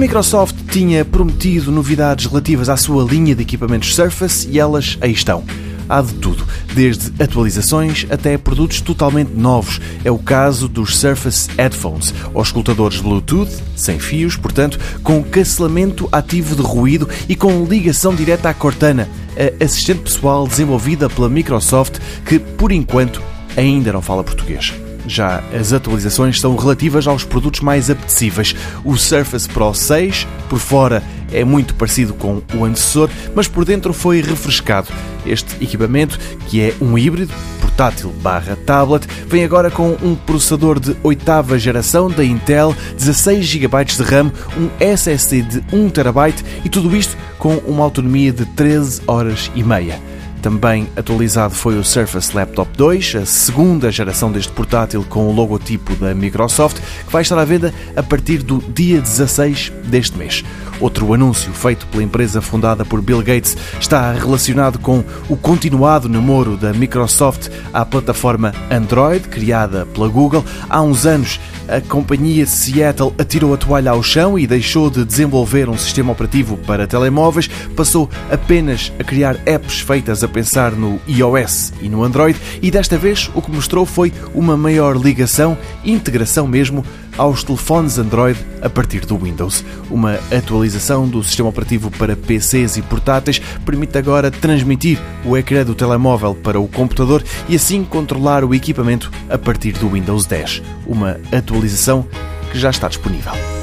Microsoft tinha prometido novidades relativas à sua linha de equipamentos Surface e elas aí estão. Há de tudo, desde atualizações até produtos totalmente novos. É o caso dos Surface Headphones, ou escutadores Bluetooth, sem fios, portanto, com cancelamento ativo de ruído e com ligação direta à Cortana, a assistente pessoal desenvolvida pela Microsoft que, por enquanto, ainda não fala português. Já as atualizações são relativas aos produtos mais apetecíveis. O Surface Pro 6, por fora, é muito parecido com o antecessor, mas por dentro foi refrescado. Este equipamento, que é um híbrido, portátil barra tablet, vem agora com um processador de oitava geração da Intel, 16 GB de RAM, um SSD de 1 TB e tudo isto com uma autonomia de 13 horas e meia. Também atualizado foi o Surface Laptop 2, a segunda geração deste portátil com o logotipo da Microsoft, que vai estar à venda a partir do dia 16 deste mês. Outro anúncio feito pela empresa fundada por Bill Gates está relacionado com o continuado namoro da Microsoft à plataforma Android, criada pela Google. Há uns anos, a companhia de Seattle atirou a toalha ao chão e deixou de desenvolver um sistema operativo para telemóveis, passou apenas a criar apps feitas a pensar no iOS e no Android, e desta vez o que mostrou foi uma maior ligação, integração mesmo, aos telefones Android a partir do Windows. Uma atualização do sistema operativo para PCs e portáteis permite agora transmitir o ecrã do telemóvel para o computador e assim controlar o equipamento a partir do Windows 10. Uma atualização que já está disponível.